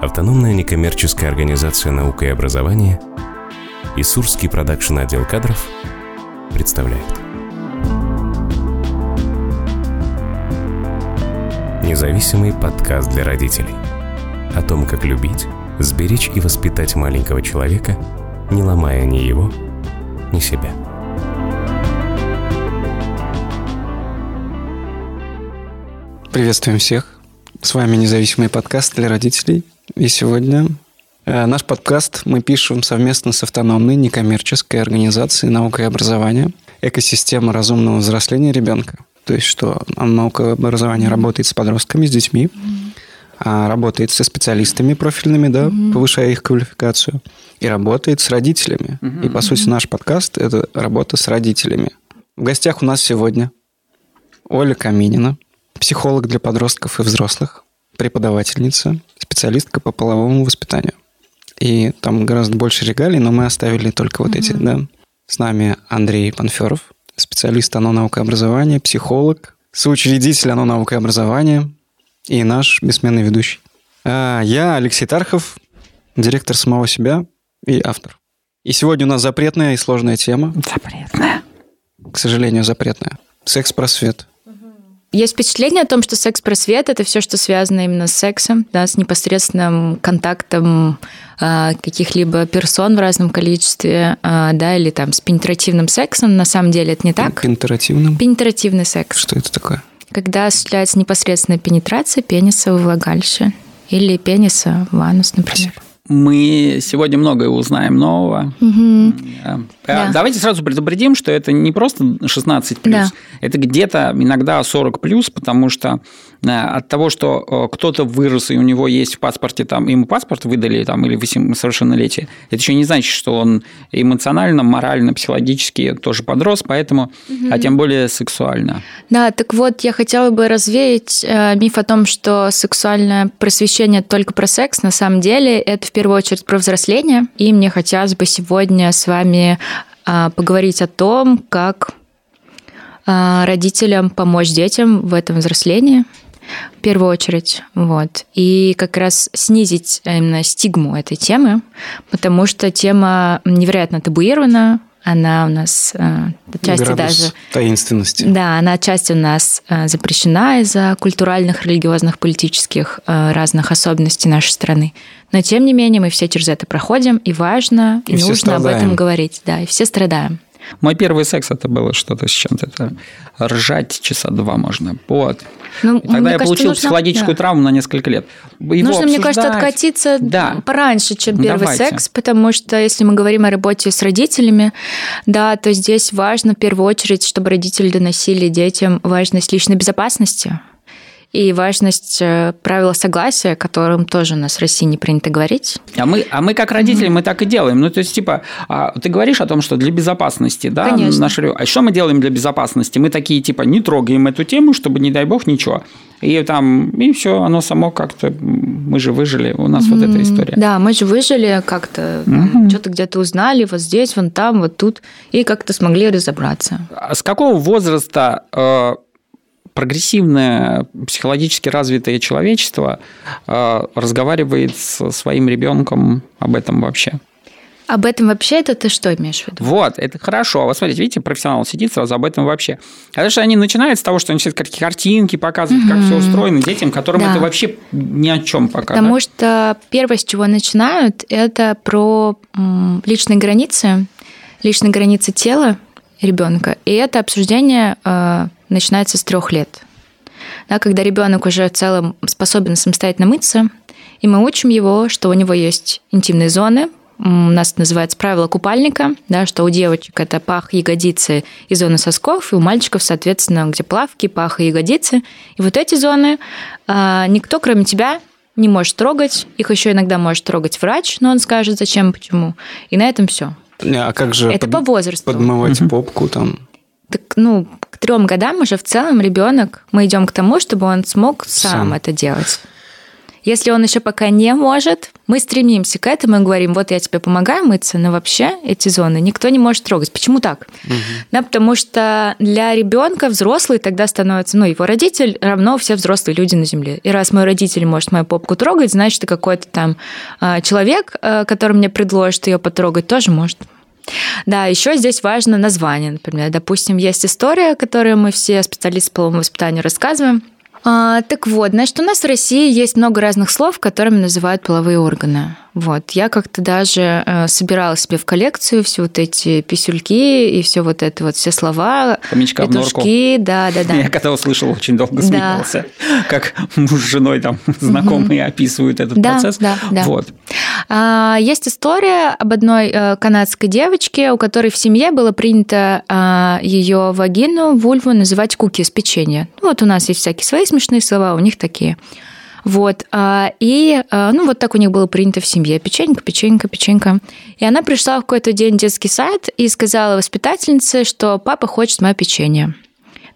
Автономная некоммерческая организация «Наука и образование» и Сурский продакшн отдел кадров представляют. Независимый подкаст для родителей. О том, как любить, сберечь и воспитать маленького человека, не ломая ни его, ни себя. Приветствуем всех. С вами независимый подкаст для родителей. И сегодня э, наш подкаст мы пишем совместно с автономной некоммерческой организацией наука и образование «Экосистема разумного взросления ребенка». То есть, что наука и образование работает с подростками, с детьми, а работает со специалистами профильными, да, mm-hmm. повышая их квалификацию, и работает с родителями. Mm-hmm. И, по сути, наш подкаст – это работа с родителями. В гостях у нас сегодня Оля Каминина, психолог для подростков и взрослых, преподавательница, специалистка по половому воспитанию. И там гораздо больше регалий, но мы оставили только вот mm-hmm. эти, да. С нами Андрей Панферов, специалист ОНО наука и образования, психолог, соучредитель ОНО наука и образования и наш бессменный ведущий. А я Алексей Тархов, директор самого себя и автор. И сегодня у нас запретная и сложная тема. Запретная. К сожалению, запретная. Секс-просвет. Есть впечатление о том, что секс-просвет – это все, что связано именно с сексом, да, с непосредственным контактом э, каких-либо персон в разном количестве, э, да, или там с пенетративным сексом. На самом деле это не так. Пенетративным? Пенетративный секс. Что это такое? Когда осуществляется непосредственная пенетрация пениса во влагалище или пениса в анус, например. Спасибо мы сегодня многое узнаем нового. Угу. Да. Давайте сразу предупредим, что это не просто 16 плюс, да. это где-то иногда 40 плюс, потому что от того, что э, кто-то вырос и у него есть в паспорте там ему паспорт выдали там или совершеннолетие, это еще не значит, что он эмоционально, морально, психологически тоже подрос, поэтому, угу. а тем более сексуально. Да, так вот я хотела бы развеять э, миф о том, что сексуальное просвещение только про секс. На самом деле это в первую очередь про взросление, и мне хотелось бы сегодня с вами а, поговорить о том, как а, родителям помочь детям в этом взрослении, в первую очередь, вот, и как раз снизить именно стигму этой темы, потому что тема невероятно табуирована, она у нас э, отчасти Градус даже... таинственности. Да, она отчасти у нас э, запрещена из-за культуральных, религиозных, политических э, разных особенностей нашей страны. Но, тем не менее, мы все через это проходим, и важно, и, и нужно об этом говорить. Да, и все страдаем. Мой первый секс это было что-то с чем-то. Это ржать часа два можно. Вот. Ну, и тогда я кажется, получил нужно... психологическую да. травму на несколько лет. Его нужно, обсуждать... мне кажется, откатиться да. пораньше, чем первый Давайте. секс, потому что если мы говорим о работе с родителями, да, то здесь важно в первую очередь, чтобы родители доносили детям важность личной безопасности и важность э, правила согласия, которым тоже у нас в России не принято говорить. А мы, а мы как родители, mm-hmm. мы так и делаем. Ну, то есть, типа, а, ты говоришь о том, что для безопасности, да, Конечно. наш... а что мы делаем для безопасности? Мы такие, типа, не трогаем эту тему, чтобы, не дай бог, ничего. И там, и все, оно само как-то, мы же выжили, у нас mm-hmm. вот эта история. Да, мы же выжили как-то, mm-hmm. что-то где-то узнали, вот здесь, вон там, вот тут, и как-то смогли разобраться. А с какого возраста э, прогрессивное, психологически развитое человечество э, разговаривает со своим ребенком об этом вообще. Об этом вообще это ты что имеешь в виду? Вот, это хорошо. Вот смотрите, видите, профессионал сидит сразу об этом вообще. Потому что они начинают с того, что они все какие картинки показывают, угу. как все устроено детям, которым да. это вообще ни о чем пока. Потому да? что первое, с чего начинают, это про личные границы, личные границы тела ребенка. И это обсуждение э, начинается с трех лет. Да, когда ребенок уже в целом способен самостоятельно мыться, и мы учим его, что у него есть интимные зоны, у нас это называется правило купальника, да, что у девочек это пах, ягодицы и зоны сосков, и у мальчиков, соответственно, где плавки, пах и ягодицы. И вот эти зоны а, никто, кроме тебя, не может трогать. Их еще иногда может трогать врач, но он скажет, зачем, почему. И на этом все. А как же это под, по возрасту. подмывать угу. попку там? Так, ну, к трем годам уже в целом ребенок, мы идем к тому, чтобы он смог сам, сам. это делать. Если он еще пока не может, мы стремимся к этому и говорим, вот я тебе помогаю мыться, но вообще эти зоны никто не может трогать. Почему так? Угу. Да, потому что для ребенка взрослый тогда становится, ну, его родитель равно все взрослые люди на земле. И раз мой родитель может мою попку трогать, значит, и какой-то там а, человек, а, который мне предложит ее потрогать, тоже может. Да, еще здесь важно название, например. Допустим, есть история, которую мы все специалисты по воспитанию рассказываем – а, так вот, значит, у нас в России есть много разных слов, которыми называют половые органы. Вот. Я как-то даже э, собирала себе в коллекцию все вот эти писюльки и все вот это вот, все слова. Хомячка петушки, да, да, да. Я когда услышал, очень долго смеялся, да. как муж с женой там знакомые угу. описывают этот да, процесс. Да, да. Вот. А, есть история об одной э, канадской девочке, у которой в семье было принято а, ее вагину, вульву называть куки из печенья. Ну, вот у нас есть всякие свои смешные слова, у них такие. Вот. А, и, а, ну, вот так у них было принято в семье. Печенька, печенька, печенька. И она пришла в какой-то день в детский сад и сказала воспитательнице, что папа хочет мое печенье.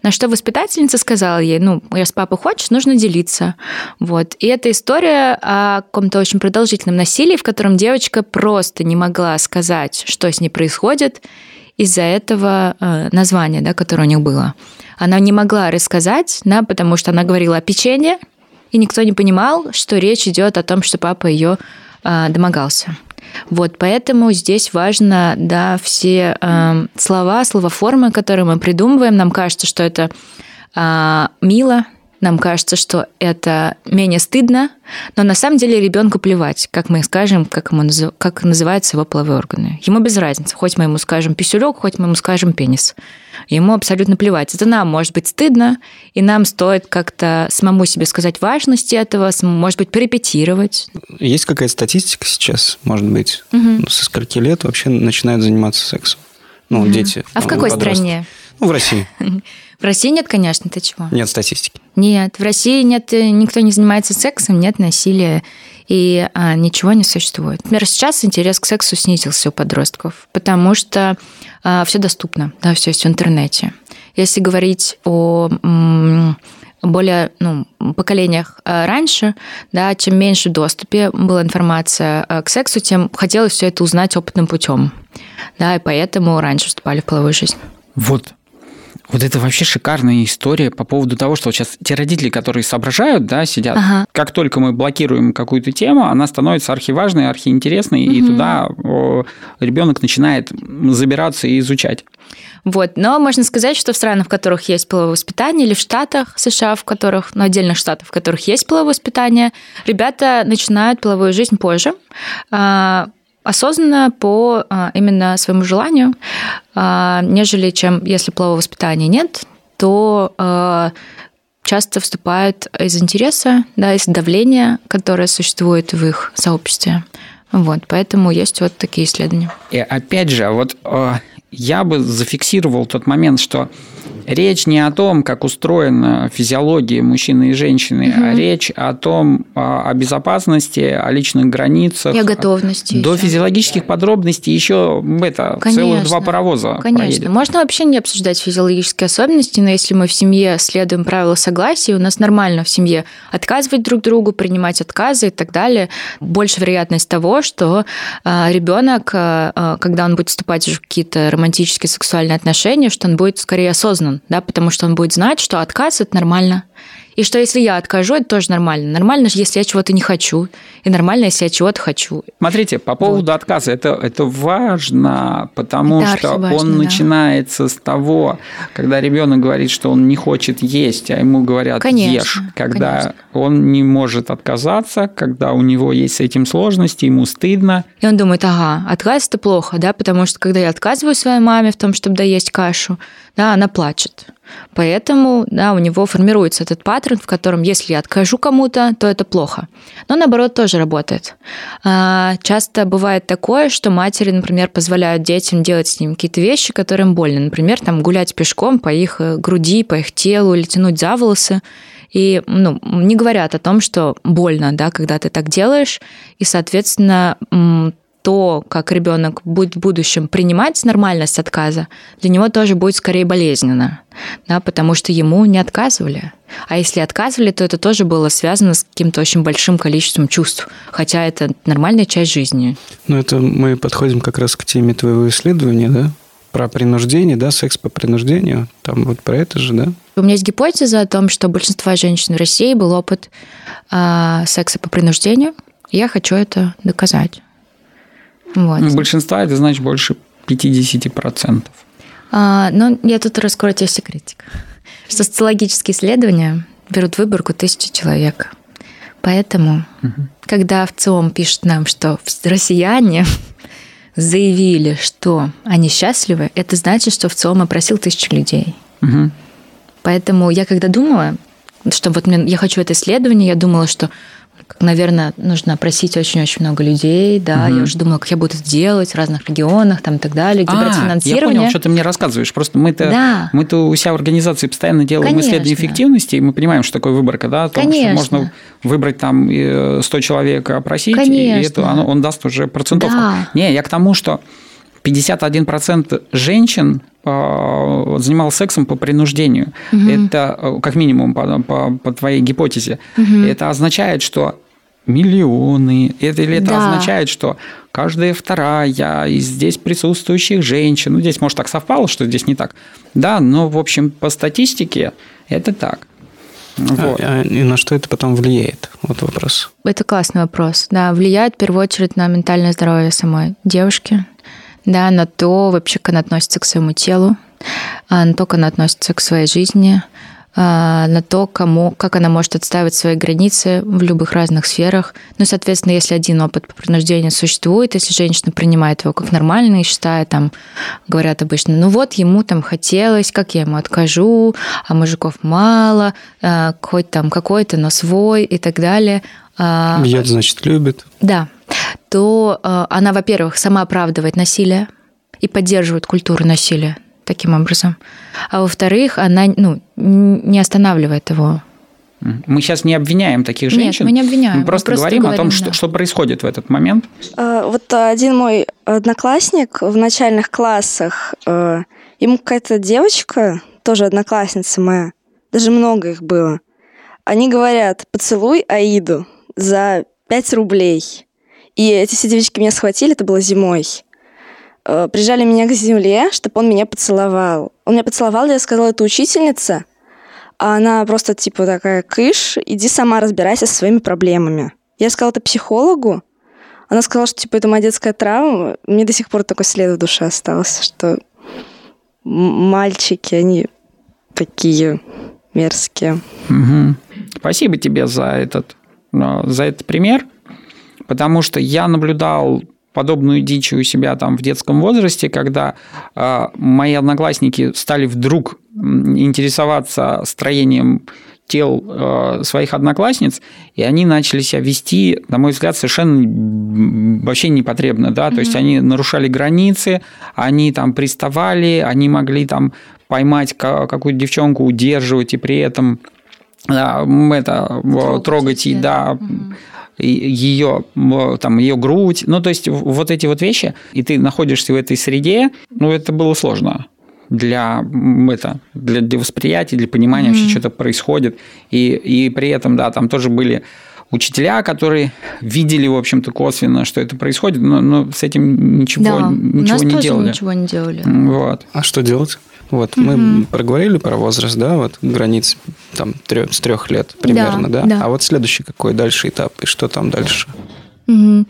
На что воспитательница сказала ей, ну, раз папа хочет, нужно делиться. Вот. И эта история о каком-то очень продолжительном насилии, в котором девочка просто не могла сказать, что с ней происходит из-за этого э, названия, да, которое у них было. Она не могла рассказать, да, потому что она говорила о печенье, и никто не понимал, что речь идет о том, что папа ее э, домогался. Вот, поэтому здесь важно, да, все э, слова, словоформы, которые мы придумываем, нам кажется, что это э, мило, нам кажется, что это менее стыдно, но на самом деле ребенку плевать, как мы скажем, как, ему, как называются его половые органы. Ему без разницы, хоть мы ему скажем писюлек, хоть мы ему скажем пенис. Ему абсолютно плевать. Это нам может быть стыдно, и нам стоит как-то самому себе сказать важность этого, может быть, порепетировать. Есть какая-то статистика сейчас, может быть, угу. со скольки лет вообще начинают заниматься сексом? Ну, угу. дети. А в какой подростки. стране? Ну, в России. В России нет, конечно, ты чего? Нет статистики. Нет, в России нет, э, никто не занимается сексом, нет насилия и а, ничего не существует. Например, сейчас интерес к сексу снизился у подростков, потому что а, все доступно, да, все есть в интернете. Если говорить о м, более ну, поколениях а, раньше, да, чем меньше в доступе была информация а, к сексу, тем хотелось все это узнать опытным путем. Да, и поэтому раньше вступали в половую жизнь. Вот вот это вообще шикарная история по поводу того, что вот сейчас те родители, которые соображают, да, сидят, ага. как только мы блокируем какую-то тему, она становится архиважной, архиинтересной, угу. и туда ребенок начинает забираться и изучать. Вот. Но можно сказать, что в странах, в которых есть половое воспитание, или в штатах США, в которых, ну, отдельных штатах, в которых есть половое воспитание, ребята начинают половую жизнь позже а, осознанно по а, именно своему желанию, а, нежели чем если полового воспитания нет, то а, часто вступают из интереса, да, из давления, которое существует в их сообществе. Вот, поэтому есть вот такие исследования. И опять же, вот я бы зафиксировал тот момент, что речь не о том, как устроена физиология мужчины и женщины, угу. а речь о том, о безопасности, о личных границах. И о готовности. До еще. физиологических подробностей еще это конечно, целых два паровоза Конечно. Проедет. Можно вообще не обсуждать физиологические особенности, но если мы в семье следуем правилу согласия, у нас нормально в семье отказывать друг другу, принимать отказы и так далее, больше вероятность того, что а, ребенок, а, а, когда он будет вступать в какие-то романтические сексуальные отношения, что он будет скорее осознан да, потому что он будет знать, что отказ – это нормально. И что если я откажу, это тоже нормально. Нормально, если я чего-то не хочу. И нормально, если я чего-то хочу. Смотрите, по поводу вот. отказа, это, это важно, потому это что важно, он да. начинается с того, когда ребенок говорит, что он не хочет есть, а ему говорят конечно, ешь. Когда конечно. он не может отказаться, когда у него есть с этим сложности, ему стыдно. И он думает, ага, отказ это плохо, да, потому что когда я отказываю своей маме в том, чтобы доесть кашу, да, она плачет. Поэтому да, у него формируется этот паттерн, в котором если я откажу кому-то, то это плохо. Но наоборот тоже работает. А, часто бывает такое, что матери, например, позволяют детям делать с ним какие-то вещи, которые им больно. Например, там, гулять пешком по их э, груди, по их телу или тянуть за волосы. И ну, не говорят о том, что больно, да, когда ты так делаешь. И, соответственно, то, как ребенок будет в будущем принимать нормальность отказа, для него тоже будет скорее болезненно, да, потому что ему не отказывали. А если отказывали, то это тоже было связано с каким-то очень большим количеством чувств, хотя это нормальная часть жизни. Ну, это мы подходим как раз к теме твоего исследования, да? Про принуждение, да, секс по принуждению. Там вот про это же, да? У меня есть гипотеза о том, что у большинства женщин в России был опыт э, секса по принуждению. Я хочу это доказать. Вот. Большинства это значит больше 50%. А, ну, я тут раскрою тебе секретик. Что социологические исследования берут выборку тысячи человек. Поэтому, угу. когда в ЦИОМ пишет нам, что россияне заявили, что они счастливы, это значит, что в ЦИОМ опросил тысячу людей. Угу. Поэтому я когда думала, что вот я хочу это исследование, я думала, что наверное, нужно опросить очень-очень много людей, да, угу. я уже думала, как я буду это делать в разных регионах, там и так далее, где а, брать финансирование. я понял, что ты мне рассказываешь, просто мы-то, да. мы-то у себя в организации постоянно делаем Конечно. исследования эффективности, и мы понимаем, что такое выборка, да, том, Конечно. что можно выбрать там 100 человек, опросить, Конечно. и это, оно, он даст уже процентовку. Да. Не, я к тому, что 51% женщин занималась сексом по принуждению. Угу. Это э, как минимум по, по, по твоей гипотезе. Угу. Это означает, что миллионы. Это, или это да. означает, что каждая вторая из здесь присутствующих женщин, ну, здесь, может, так совпало, что здесь не так. Да, но, в общем, по статистике это так. Вот. А, и на что это потом влияет? Вот вопрос. Это классный вопрос. Да, влияет в первую очередь на ментальное здоровье самой девушки, да, на то вообще, как она относится к своему телу, а, на то, как она относится к своей жизни, а, на то, кому, как она может отстаивать свои границы в любых разных сферах. Ну, соответственно, если один опыт по принуждению существует, если женщина принимает его как нормальный и считает, там, говорят обычно, ну вот, ему там хотелось, как я ему откажу, а мужиков мало, а, хоть там какой-то, но свой и так далее. Бьет, значит, любит. Да, то э, она, во-первых, сама оправдывает насилие и поддерживает культуру насилия таким образом. А во-вторых, она ну, не останавливает его. Мы сейчас не обвиняем таких женщин. Нет, мы не обвиняем. Мы просто, мы просто говорим, говорим о том, да. что, что происходит в этот момент. Э, вот один мой одноклассник в начальных классах, э, ему какая-то девочка, тоже одноклассница моя, даже много их было, они говорят, поцелуй Аиду за 5 рублей. И эти все девочки меня схватили, это было зимой. Э, прижали меня к земле, чтобы он меня поцеловал. Он меня поцеловал, я сказала, это учительница. А она просто типа такая, кыш, иди сама разбирайся со своими проблемами. Я сказала это психологу. Она сказала, что типа это моя детская травма. Мне до сих пор такой след в душе остался, что мальчики, они такие мерзкие. Угу. Спасибо тебе за этот, э, за этот пример потому что я наблюдал подобную дичь у себя там в детском возрасте, когда э, мои одноклассники стали вдруг интересоваться строением тел э, своих одноклассниц, и они начали себя вести, на мой взгляд, совершенно вообще непотребно, да, mm-hmm. то есть они нарушали границы, они там приставали, они могли там поймать какую-то девчонку, удерживать и при этом это трогать, трогать и да, mm-hmm ее, там, ее грудь, ну, то есть вот эти вот вещи, и ты находишься в этой среде, ну, это было сложно для, это, для, для восприятия, для понимания mm-hmm. вообще, что-то происходит. И, и при этом, да, там тоже были учителя, которые видели, в общем-то, косвенно, что это происходит, но, но с этим ничего, да, ничего у нас не тоже делали. ничего не делали. Вот. А что делать? Вот, угу. мы проговорили про возраст, да, вот границы там трё, с трех лет примерно, да, да? да? А вот следующий какой дальше этап и что там дальше? Угу.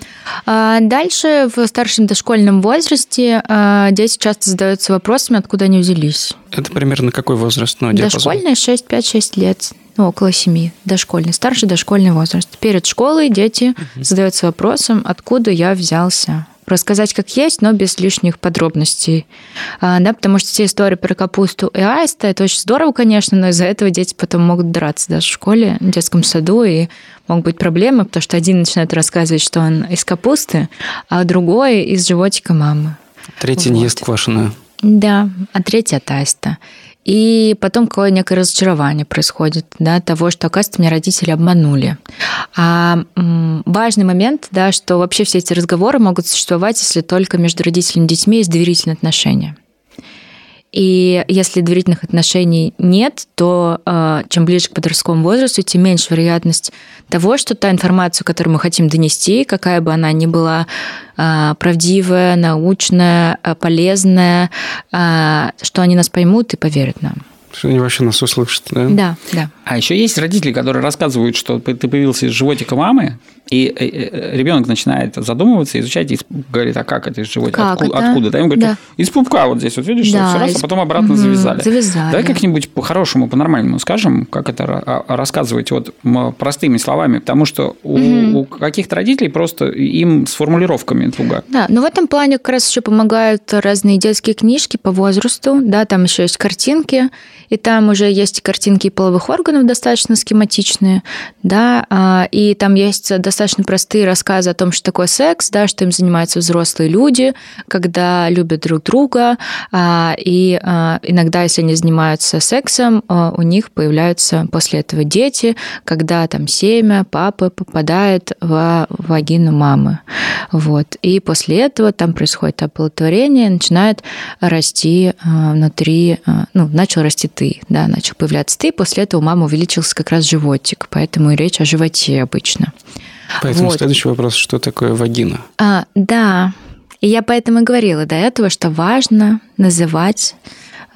А дальше в старшем дошкольном возрасте а, дети часто задаются вопросами, откуда они взялись. Это примерно какой возраст? Ну, Дошкольный 6, 5, 6 лет, ну, около 7. Дошкольный, старший дошкольный возраст. Перед школой дети угу. задаются вопросом, откуда я взялся рассказать как есть, но без лишних подробностей. А, да, потому что все истории про капусту и аиста, это очень здорово, конечно, но из-за этого дети потом могут драться даже в школе, в детском саду, и могут быть проблемы, потому что один начинает рассказывать, что он из капусты, а другой из животика мамы. Третий вот. не ест квашеную. Да, а третий от аиста. И потом какое некое разочарование происходит, да, того, что, оказывается, меня родители обманули. А важный момент, да, что вообще все эти разговоры могут существовать, если только между родителями и детьми есть доверительные отношения. И если доверительных отношений нет, то э, чем ближе к подростковому возрасту, тем меньше вероятность того, что та информация, которую мы хотим донести, какая бы она ни была э, правдивая, научная, э, полезная, что они нас поймут и поверят нам. Что они вообще нас услышат, да? Да, да. А еще есть родители, которые рассказывают, что ты появился из животика мамы, и э, э, ребенок начинает задумываться, изучать, и говорит, а как это из животика? Как откуда? это? откуда? Да, ему говорят, Да. из пупка вот здесь, вот видишь, Да, все раз, из- а потом обратно Мгм, завязали. завязали. Давай как-нибудь по-хорошему, по-нормальному скажем, как это ра- а- рассказывать вот простыми словами, потому что у, у каких-то родителей просто им с формулировками туго. Да, но в этом плане как раз еще помогают разные детские книжки по возрасту, да, там еще есть картинки, и там уже есть картинки половых органов достаточно схематичные, да, а, и там есть достаточно простые рассказы о том, что такое секс, да, что им занимаются взрослые люди, когда любят друг друга, а, и а, иногда, если они занимаются сексом, а, у них появляются после этого дети, когда там семя папы попадает в вагину мамы. Вот. И после этого там происходит оплодотворение, начинает расти внутри, ну, начал расти ты, да, начал появляться ты, после этого у мамы увеличился как раз животик, поэтому и речь о животе обычно. Поэтому Вот. следующий вопрос, что такое вагина? А, да, и я поэтому и говорила до этого, что важно называть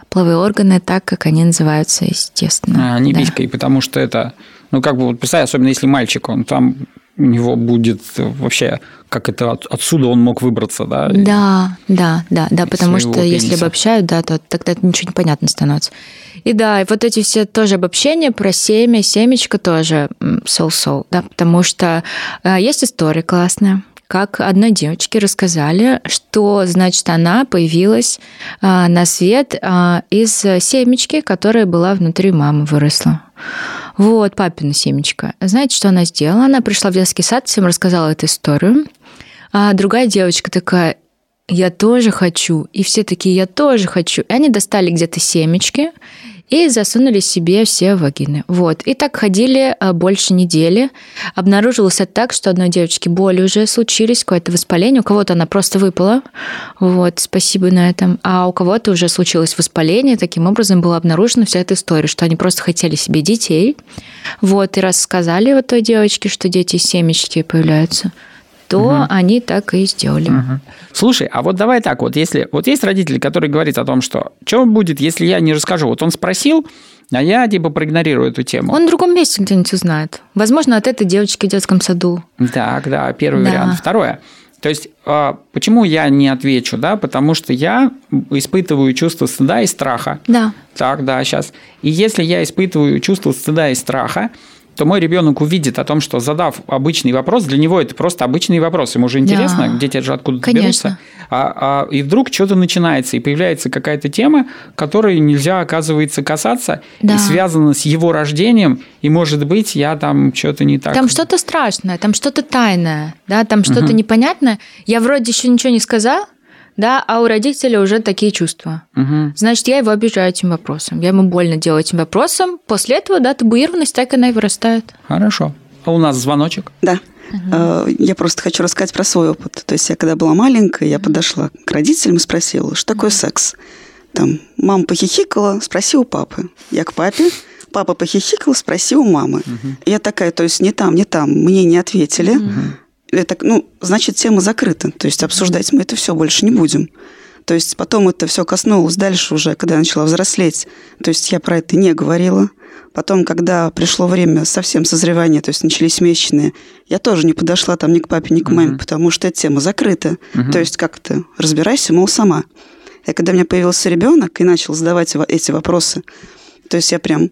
половые органы так, как они называются, естественно. А не Да. писькой, потому что это, ну, как бы, вот представь, особенно если мальчик, он там у него будет вообще, как это от- отсюда он мог выбраться, да? Да, да, да, да, потому что если пениса. обобщают, да, то тогда это ничего не понятно становится. И да, и вот эти все тоже обобщения про семя, семечко тоже соу-соу, да, потому что э, есть история классная, как одной девочке рассказали, что, значит, она появилась э, на свет э, из семечки, которая была внутри мамы, выросла. Вот, папина семечко. Знаете, что она сделала? Она пришла в детский сад, всем рассказала эту историю. А другая девочка такая, я тоже хочу. И все такие, я тоже хочу. И они достали где-то семечки и засунули себе все вагины. Вот. И так ходили а, больше недели. Обнаружилось так, что одной девочке боли уже случились, какое-то воспаление. У кого-то она просто выпала. Вот, спасибо на этом. А у кого-то уже случилось воспаление. Таким образом была обнаружена вся эта история, что они просто хотели себе детей. Вот, и рассказали вот той девочке, что дети семечки появляются, то они так и сделали. Мгм. Слушай, а вот давай так, вот если вот есть родители, которые говорят о том, что что будет, если я не расскажу. Вот он спросил, а я типа проигнорирую эту тему. Он в другом месте где-нибудь узнает. Возможно, от этой девочки в детском саду. Так, да, первый Да. вариант. Второе. То есть, а, почему я не отвечу, да? Потому что я испытываю чувство стыда и страха. Да. Так, да, сейчас. И если я испытываю чувство стыда и страха, то мой ребенок увидит о том, что задав обычный вопрос, для него это просто обычный вопрос. Ему же интересно, Да. дети же откуда-то Конечно. берутся. А, а- и вдруг что-то начинается, и появляется какая-то тема, которой нельзя, оказывается, касаться, Да. и связана с его рождением, и, может быть, я там что-то не так... Там что-то страшное, там что-то тайное, да, там что-то непонятное. Я вроде еще ничего не сказал, да, а у родителя уже такие чувства. Мгм. Значит, я его обижаю этим вопросом. Я ему больно делаю этим вопросом. После этого, да, табуированность так она и вырастает. Хорошо. А у нас звоночек. Да. Э, Я просто хочу рассказать про свой опыт. То есть я когда была маленькая, я подошла к родителям и спросила, что такое секс. Там мама похихикала, спроси у папы. Я к папе, папа похихикал, спроси у мамы. И Я такая, то есть не там, не там, мне не ответили. Это, ну, значит, тема закрыта. То есть обсуждать мы это все больше не будем. То есть потом это все коснулось дальше уже, когда я начала взрослеть. То есть я про это не говорила. Потом, когда пришло время совсем созревания, то есть начались месячные, я тоже не подошла там ни к папе, ни к маме, Мгм. потому что эта тема закрыта. Мгм. То есть как-то разбирайся, мол, сама. И когда у меня появился ребенок и начал задавать эти вопросы, то есть я прям,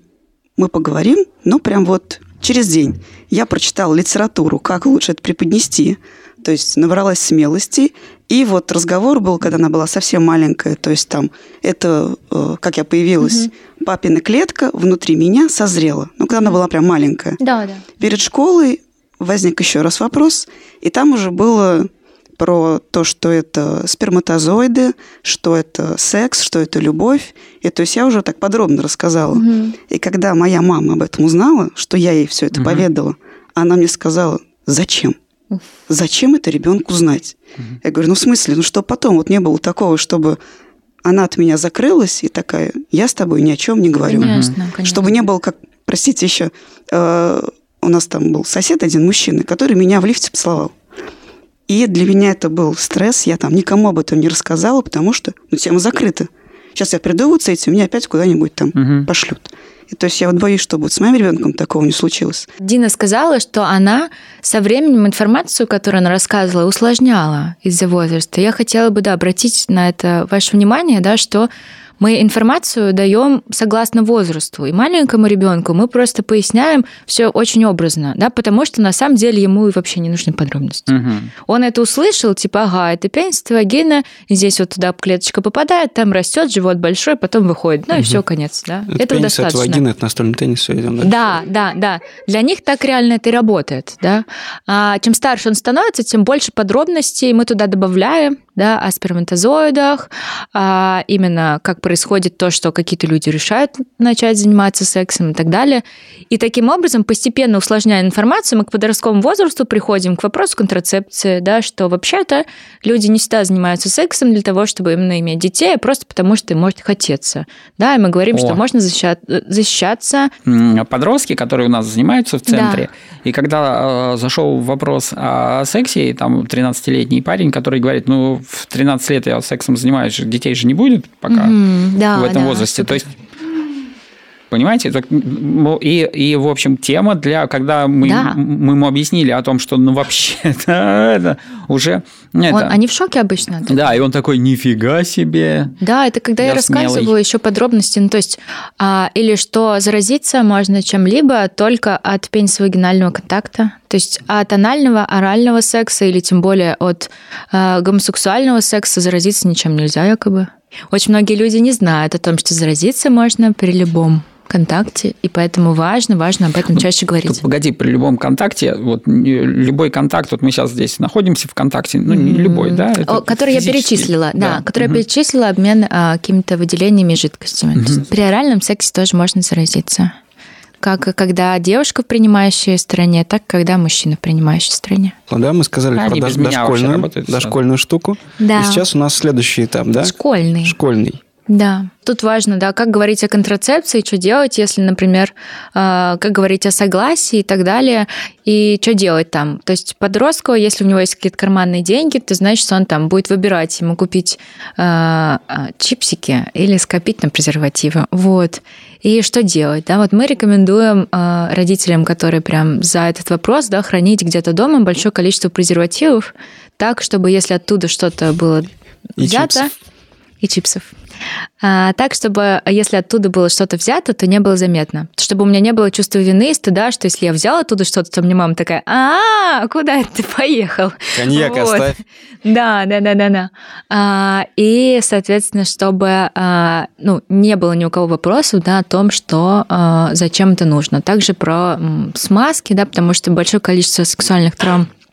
мы поговорим, но прям вот через день я прочитала литературу, как лучше это преподнести. То есть набралась смелости. И вот разговор был, когда она была совсем маленькая. То есть там это, э, как я появилась, папина клетка внутри меня созрела. Ну, когда она была прям маленькая. Да, да. Перед школой возник еще раз вопрос, и там уже было про то, что это сперматозоиды, что это секс, что это любовь. И то есть я уже так подробно рассказала. Угу. И когда моя мама об этом узнала, что я ей все это угу. поведала, она мне сказала, зачем? Зачем это ребенку знать? Угу. Я говорю, ну в смысле, ну что потом? Вот не было такого, чтобы она от меня закрылась и такая, я с тобой ни о чем не говорю. Конечно, конечно. Чтобы не было, как, простите, еще э, у нас там был сосед один мужчина, который меня в лифте поцеловал. И для меня это был стресс. Я там никому об этом не рассказала, потому что ну, тема закрыта. Сейчас я приду вот с этим, меня опять куда-нибудь там угу. пошлют. И то есть я вот боюсь, чтобы вот с моим ребенком такого не случилось. Дина сказала, что она со временем информацию, которую она рассказывала, усложняла из-за возраста. Я хотела бы да, обратить на это ваше внимание, да, что мы информацию даем согласно возрасту. И маленькому ребенку мы просто поясняем все очень образно, да, потому что на самом деле ему вообще не нужны подробности. Угу. Он это услышал, типа, ага, это пенсия вагина, здесь вот туда клеточка попадает, там растет, живот большой, потом выходит. Ну угу. и все, конец, да. Это Этого достаточно. Это вагина, это настольный теннис, идем дальше. Да, да, да. Для них так реально это и работает, да. А чем старше он становится, тем больше подробностей мы туда добавляем, да, о сперматозоидах, а именно как происходит то, что какие-то люди решают начать заниматься сексом и так далее. И таким образом, постепенно усложняя информацию, мы к подростковому возрасту приходим к вопросу контрацепции, да, что вообще-то люди не всегда занимаются сексом для того, чтобы именно иметь детей, а просто потому что им может хотеться. Да, и мы говорим, О. что можно защищаться. Подростки, которые у нас занимаются в центре, да. и когда э, зашел вопрос о сексе, и там 13-летний парень, который говорит, ну, в 13 лет я сексом занимаюсь, детей же не будет пока. Mm-hmm да, в этом да, возрасте. Супер. То есть Понимаете? И, и, в общем, тема для, когда мы, да. мы ему объяснили о том, что, ну, вообще это уже... Это... Он, они в шоке обычно. Да, и он такой, нифига себе. Да, это когда я, я рассказываю еще подробности, ну, то есть, а, или что заразиться можно чем-либо только от пенисовагинального контакта, то есть от анального, орального секса или тем более от а, гомосексуального секса заразиться ничем нельзя якобы. Очень многие люди не знают о том, что заразиться можно при любом контакте, и поэтому важно, важно об этом чаще говорить. Погоди, при любом контакте, вот любой контакт, вот мы сейчас здесь находимся в контакте, ну любой, да? Это который я перечислила, да, да который mm-hmm. я перечислила обмен а, какими-то выделениями жидкостями. Mm-hmm. При оральном сексе тоже можно заразиться как когда девушка в принимающей стороне, так и когда мужчина в принимающей стороне. Ну да, мы сказали Они про дошкольную, дошкольную штуку. Да. И сейчас у нас следующий этап, да? Школьный. Школьный. Да, тут важно, да, как говорить о контрацепции, что делать, если, например, э, как говорить о согласии и так далее, и что делать там. То есть подростку, если у него есть какие-то карманные деньги, то значит, он там будет выбирать, ему купить э, чипсики или скопить на презервативы. Вот. И что делать? Да, вот мы рекомендуем э, родителям, которые прям за этот вопрос, да, хранить где-то дома большое количество презервативов, так, чтобы если оттуда что-то было и взято... Чипсов. И чипсов. А, так, чтобы, если оттуда было что-то взято, то не было заметно. Чтобы у меня не было чувства вины и стыда, что если я взяла оттуда что-то, то мне мама такая, а, куда это ты поехал? Коньяк вот. оставь. Да, да, да, да, да. А, и, соответственно, чтобы а, ну, не было ни у кого вопросов да, о том, что а, зачем это нужно. Также про смазки, да, потому что большое количество сексуальных травм а,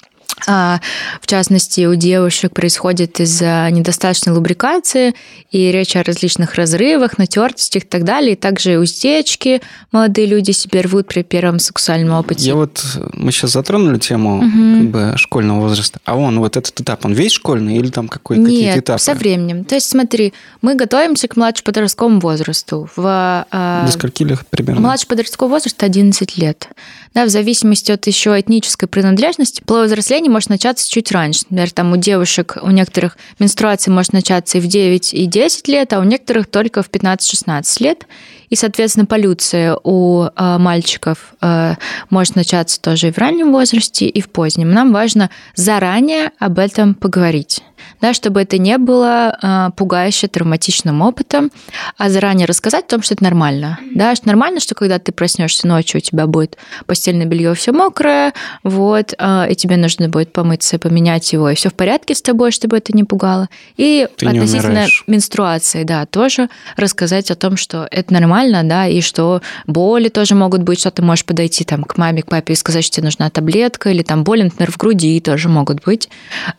в частности, у девушек происходит из-за недостаточной лубрикации, и речь о различных разрывах, натертостях и так далее. И также уздечки молодые люди себе рвут при первом сексуальном опыте. Я вот, мы сейчас затронули тему угу. как бы, школьного возраста. А он, вот этот этап, он весь школьный или там какой, Нет, какие-то этапы? со временем. То есть смотри, мы готовимся к младшему подростковому возрасту. В, э, До скольки лет примерно? Младший подростковый возраст 11 лет. Да, в зависимости от еще этнической принадлежности, половое взросление может начаться чуть раньше. Например, там у девушек, у некоторых менструация может начаться и в 9, и 10 лет, а у некоторых только в 15-16 лет. И, соответственно, полюция у э, мальчиков э, может начаться тоже и в раннем возрасте, и в позднем. Нам важно заранее об этом поговорить да, чтобы это не было э, пугающе травматичным опытом, а заранее рассказать о том, что это нормально. Да, что нормально, что когда ты проснешься ночью, у тебя будет постельное белье все мокрое, вот, э, и тебе нужно будет помыться, поменять его, и все в порядке с тобой, чтобы это не пугало. И ты относительно менструации, да, тоже рассказать о том, что это нормально, нормально, да, и что боли тоже могут быть, что ты можешь подойти там к маме, к папе и сказать, что тебе нужна таблетка, или там боли, например, в груди тоже могут быть,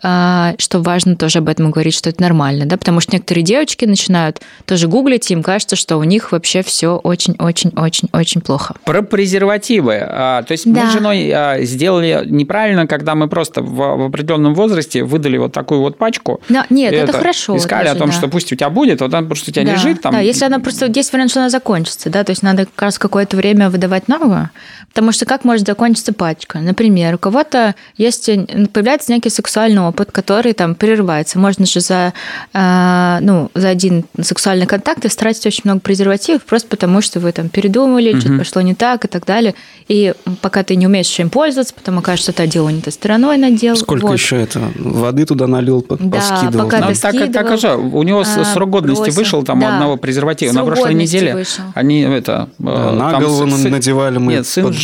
а, что важно тоже об этом говорить, что это нормально, да, потому что некоторые девочки начинают тоже гуглить, и им кажется, что у них вообще все очень-очень-очень-очень плохо. Про презервативы. А, то есть да. мы с женой а, сделали неправильно, когда мы просто в, в определенном возрасте выдали вот такую вот пачку. Да, нет, это, это хорошо. Искали даже, о том, да. что пусть у тебя будет, вот она просто у тебя да, лежит там. Да, если она просто... Есть вариант, что она закончится, да, то есть надо как раз какое-то время выдавать новую, потому что как может закончиться пачка? Например, у кого-то есть, появляется некий сексуальный опыт, который там прерывается. Можно же за, э, ну, за один сексуальный контакт истратить очень много презервативов, просто потому что вы там передумали, угу. что-то пошло не так и так далее. И пока ты не умеешь им пользоваться, потом окажется, что ты дело не той стороной надел. Сколько вот. еще это? Воды туда налил, да, поскидывал. Пока ты так, так же, у него а, срок годности бросил. вышел там да. у одного презерватива срок на прошлой неделе. Вышел. Они это... Да, на там голову с, надевали мы нет, сын, под,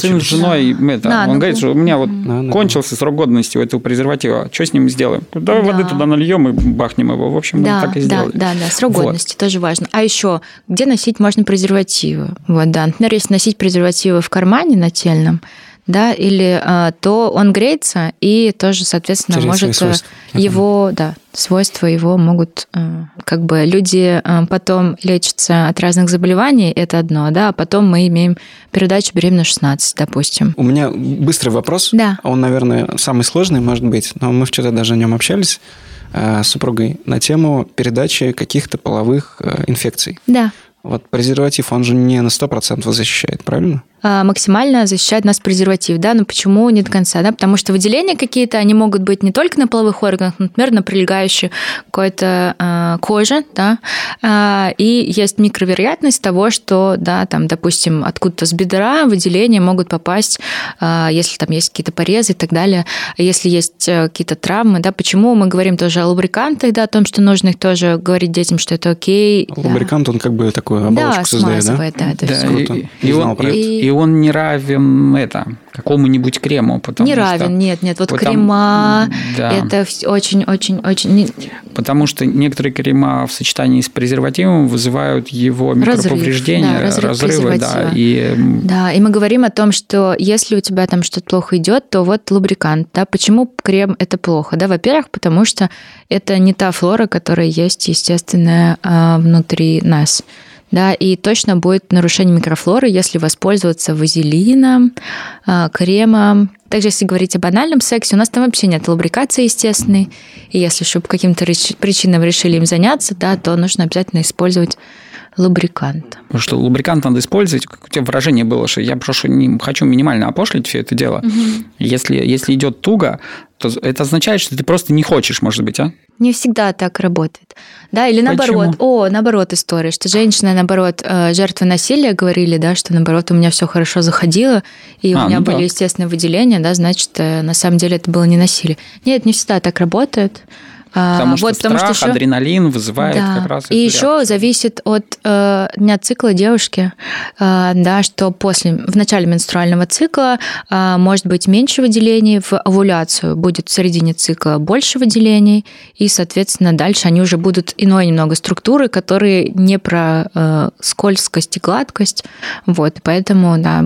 сын с женой, да. это, да, он ну, говорит, что у меня вот да, кончился срок годности у этого презерватива. Что с ним сделаем? Давай да. воды туда нальем и бахнем его. В общем, да, мы так и сделали. Да, да, да, срок вот. годности тоже важно. А еще, где носить можно презервативы? Вот, да. Например, если носить презервативы в кармане нательном, да, или а, то он греется и тоже, соответственно, Теряет может э, его, да, свойства его могут, э, как бы люди э, потом лечатся от разных заболеваний, это одно, да, а потом мы имеем передачу беременна 16, допустим. У меня быстрый вопрос. Да. Он, наверное, самый сложный, может быть, но мы вчера даже о нем общались с супругой на тему передачи каких-то половых инфекций. Да. Вот презерватив, он же не на 100% защищает, правильно? А, максимально защищает нас презерватив, да, но почему не до конца, да, потому что выделения какие-то, они могут быть не только на половых органах, например, на прилегающей какой-то э, коже, да, э, и есть микровероятность того, что, да, там, допустим, откуда-то с бедра выделения могут попасть, э, если там есть какие-то порезы и так далее, если есть какие-то травмы, да, почему мы говорим тоже о лубрикантах, да, о том, что нужно их тоже говорить детям, что это окей. Лубрикант, да. он как бы такую оболочку да, создает, да? да? это да, круто. И, и, он, и, и он не равен это какому-нибудь крему. Потому не что, равен, нет, нет. Вот потому, крема, да. это очень-очень-очень... Потому что некоторые крема в сочетании с презервативом вызывают его микроповреждения, разрыв, да, разрыв разрывы. Да, и... да, и мы говорим о том, что если у тебя там что-то плохо идет, то вот лубрикант. Да, почему крем это плохо? Да, во-первых, потому что это не та флора, которая есть, естественно, а, внутри нас да, и точно будет нарушение микрофлоры, если воспользоваться вазелином, а, кремом. Также, если говорить о банальном сексе, у нас там вообще нет лубрикации естественной, и если что по каким-то причинам решили им заняться, да, то нужно обязательно использовать лубрикант. Потому что лубрикант надо использовать, как у тебя выражение было, что я просто не хочу минимально опошлить все это дело. Угу. Если, если идет туго, то это означает, что ты просто не хочешь, может быть, а? Не всегда так работает. Да, или наоборот. Почему? О, наоборот история, что женщина, наоборот, э, жертвы насилия говорили, да, что наоборот у меня все хорошо заходило, и а, у меня ну были да. естественные выделения, да, значит, э, на самом деле это было не насилие. Нет, не всегда так работает. А, потому что вот, потому страх, что еще... адреналин вызывает да. как раз. И еще реакцию. зависит от э, дня цикла девушки, э, да, что после в начале менструального цикла э, может быть меньше выделений, в овуляцию будет в середине цикла больше выделений, и, соответственно, дальше они уже будут иной немного структуры, которые не про э, скользкость и гладкость, вот, поэтому, да,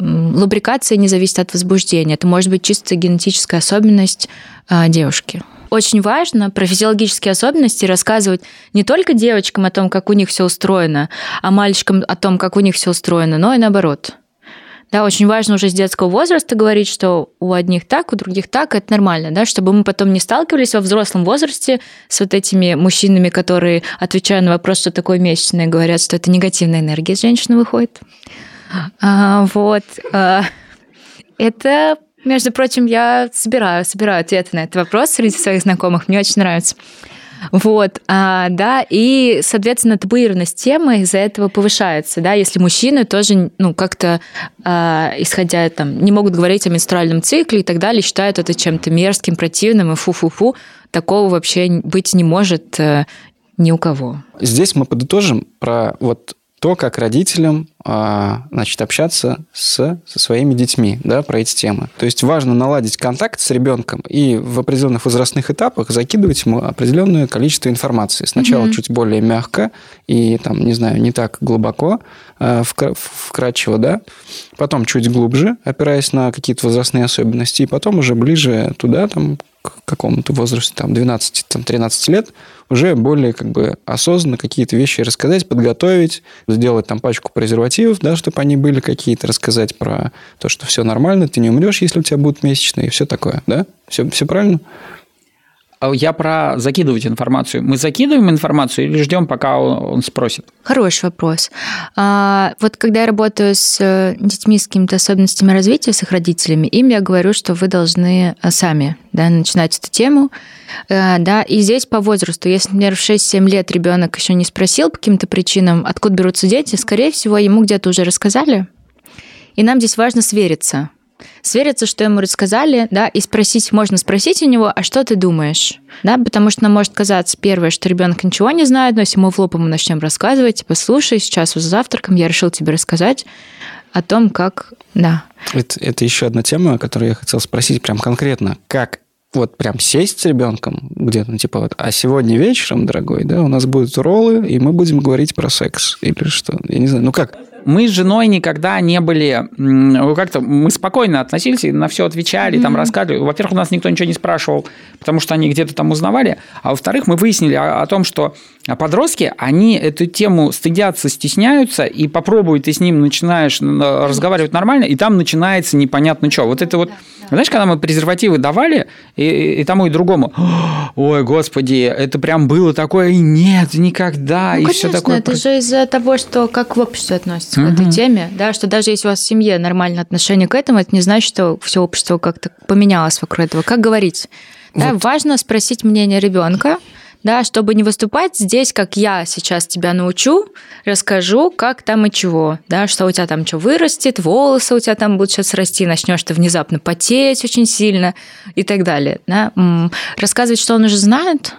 лубрикация не зависит от возбуждения, это может быть чисто генетическая особенность э, девушки очень важно про физиологические особенности рассказывать не только девочкам о том, как у них все устроено, а мальчикам о том, как у них все устроено, но и наоборот. Да, очень важно уже с детского возраста говорить, что у одних так, у других так, это нормально, да, чтобы мы потом не сталкивались во взрослом возрасте с вот этими мужчинами, которые, отвечая на вопрос, что такое месячное, говорят, что это негативная энергия из женщины выходит. А, вот. А, это между прочим, я собираю, собираю ответы на этот вопрос среди своих знакомых. Мне очень нравится. Вот, а, да, и, соответственно, табуированность темы из-за этого повышается, да, если мужчины тоже, ну, как-то, а, исходя там, не могут говорить о менструальном цикле и так далее, считают это чем-то мерзким, противным и фу-фу-фу, такого вообще быть не может э, ни у кого. Здесь мы подытожим про вот то, как родителям а, значит, общаться с, со своими детьми да, про эти темы. То есть важно наладить контакт с ребенком и в определенных возрастных этапах закидывать ему определенное количество информации. Сначала mm-hmm. чуть более мягко и, там, не знаю, не так глубоко, а, вкратчиво, да. Потом чуть глубже, опираясь на какие-то возрастные особенности, и потом уже ближе туда, там, к какому-то возрасту, там, 12-13 лет, уже более как бы осознанно какие-то вещи рассказать, подготовить, сделать там пачку презервативов, да, чтобы они были какие-то, рассказать про то, что все нормально, ты не умрешь, если у тебя будут месячные, и все такое, да? Все, все правильно? А я про закидывать информацию. Мы закидываем информацию или ждем, пока он спросит? Хороший вопрос. А, вот когда я работаю с э, детьми с какими-то особенностями развития, с их родителями, им я говорю, что вы должны э, сами да, начинать эту тему. Э, да, и здесь по возрасту, если, например, в 6-7 лет ребенок еще не спросил по каким-то причинам, откуда берутся дети, скорее всего, ему где-то уже рассказали. И нам здесь важно свериться свериться, что ему рассказали, да, и спросить, можно спросить у него, а что ты думаешь? Да, потому что нам может казаться, первое, что ребенок ничего не знает, но если мы в лоб ему начнем рассказывать, типа, слушай, сейчас за завтраком я решил тебе рассказать о том, как, да. Это, это еще одна тема, о которой я хотел спросить прям конкретно. Как вот прям сесть с ребенком где-то, ну, типа вот, а сегодня вечером, дорогой, да, у нас будут роллы, и мы будем говорить про секс или что, я не знаю, ну как? Мы с женой никогда не были, как-то мы спокойно относились, на все отвечали, mm-hmm. там рассказывали. Во-первых, у нас никто ничего не спрашивал, потому что они где-то там узнавали, а во-вторых, мы выяснили о, о том, что подростки, они эту тему стыдятся, стесняются, и попробуй ты с ним начинаешь разговаривать нормально, и там начинается непонятно что. Вот это вот знаешь, когда мы презервативы давали, и, и тому, и другому, ой, господи, это прям было такое, нет, никогда, ну, и конечно, все такое. это же из-за того, что как в обществе относится угу. к этой теме, да, что даже если у вас в семье нормальное отношение к этому, это не значит, что все общество как-то поменялось вокруг этого. Как говорить? Вот. Да, важно спросить мнение ребенка, да, чтобы не выступать здесь, как я сейчас тебя научу, расскажу, как там и чего, да, что у тебя там что вырастет, волосы у тебя там будут сейчас расти, начнешь ты внезапно потеть очень сильно и так далее. Да. Рассказывать, что он уже знает,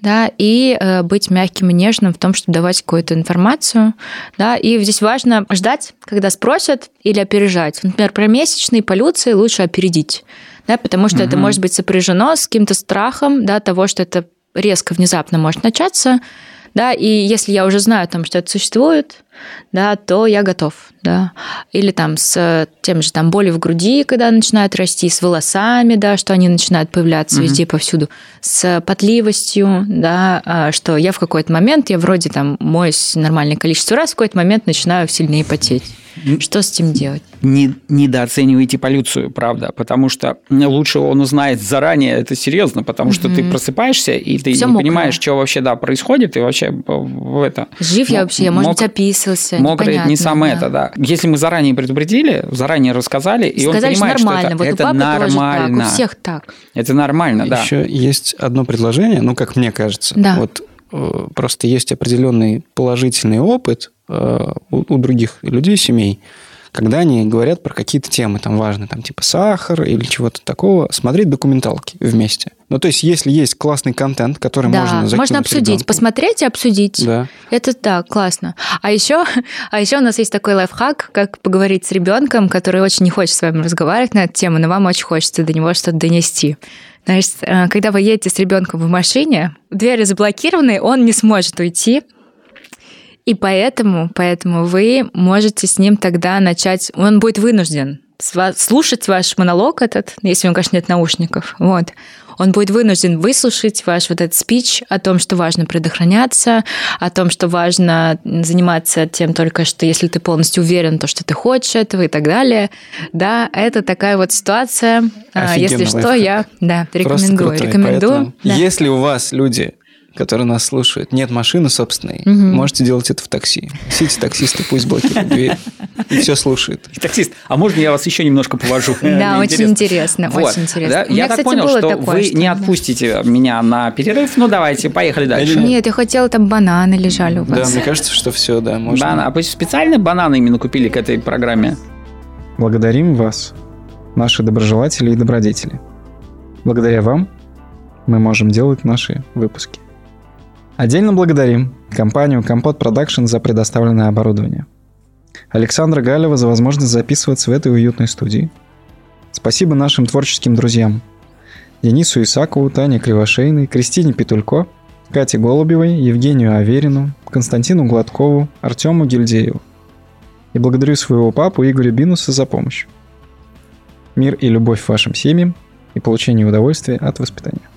да, и э, быть мягким и нежным в том, чтобы давать какую-то информацию, да, и здесь важно ждать, когда спросят, или опережать. Например, про месячные полюции лучше опередить, да, потому что угу. это может быть сопряжено с каким-то страхом, да, того, что это резко, внезапно может начаться, да, и если я уже знаю, там, что это существует, да, то я готов, да. Или там с тем же там боли в груди, когда начинает расти, с волосами, да, что они начинают появляться mm-hmm. везде повсюду, с потливостью, да, а, что я в какой-то момент, я вроде там моюсь нормальное количество раз, в какой-то момент начинаю сильнее потеть. Что с этим делать? Не, недооценивайте полюцию, правда, потому что лучше он узнает заранее, это серьезно, потому что mm-hmm. ты просыпаешься, и ты Всё не мокрое. понимаешь, что вообще да, происходит, и вообще в это... Жив я вообще, может быть, описывался. Мокрый это не самое да. это, да. Если мы заранее предупредили, заранее рассказали, и Сказали, он понимает, что, нормально. что это, вот это нормально. Так, у всех так. Это нормально, да. Еще есть одно предложение, ну, как мне кажется. Да. Вот э, просто есть определенный положительный опыт Э, у, у других людей, семей, когда они говорят про какие-то темы там важные, там типа сахар или чего-то такого, смотреть документалки вместе. Ну, то есть, если есть классный контент, который да, можно закинуть можно обсудить, ребенку. посмотреть и обсудить. Да. Это да, классно. А еще, а еще у нас есть такой лайфхак, как поговорить с ребенком, который очень не хочет с вами разговаривать на эту тему, но вам очень хочется до него что-то донести. Значит, э, когда вы едете с ребенком в машине, двери заблокированы, он не сможет уйти, и поэтому, поэтому вы можете с ним тогда начать, он будет вынужден слушать ваш монолог этот, если у него, конечно, нет наушников, вот, он будет вынужден выслушать ваш вот этот спич о том, что важно предохраняться, о том, что важно заниматься тем только, что если ты полностью уверен, в том, что ты хочешь этого и так далее. Да, это такая вот ситуация. А, Офигенно если что, я да, рекомендую. Рекомендую. Да. Если у вас люди которые нас слушают, нет машины собственной, угу. можете делать это в такси. Сидите таксисты, пусть блокируют дверь и все слушает. Таксист, а можно я вас еще немножко повожу? Да, очень интересно, очень интересно. Я так понял, что вы не отпустите меня на перерыв, ну давайте, поехали дальше. Нет, я хотела, там бананы лежали у вас. Да, мне кажется, что все, да, можно. А вы специально бананы именно купили к этой программе? Благодарим вас, наши доброжелатели и добродетели. Благодаря вам мы можем делать наши выпуски. Отдельно благодарим компанию Компот Продакшн за предоставленное оборудование. Александра Галева за возможность записываться в этой уютной студии. Спасибо нашим творческим друзьям. Денису Исакову, Тане Кривошейной, Кристине Петулько, Кате Голубевой, Евгению Аверину, Константину Гладкову, Артему Гильдееву. И благодарю своего папу Игоря Бинуса за помощь. Мир и любовь вашим семьям и получение удовольствия от воспитания.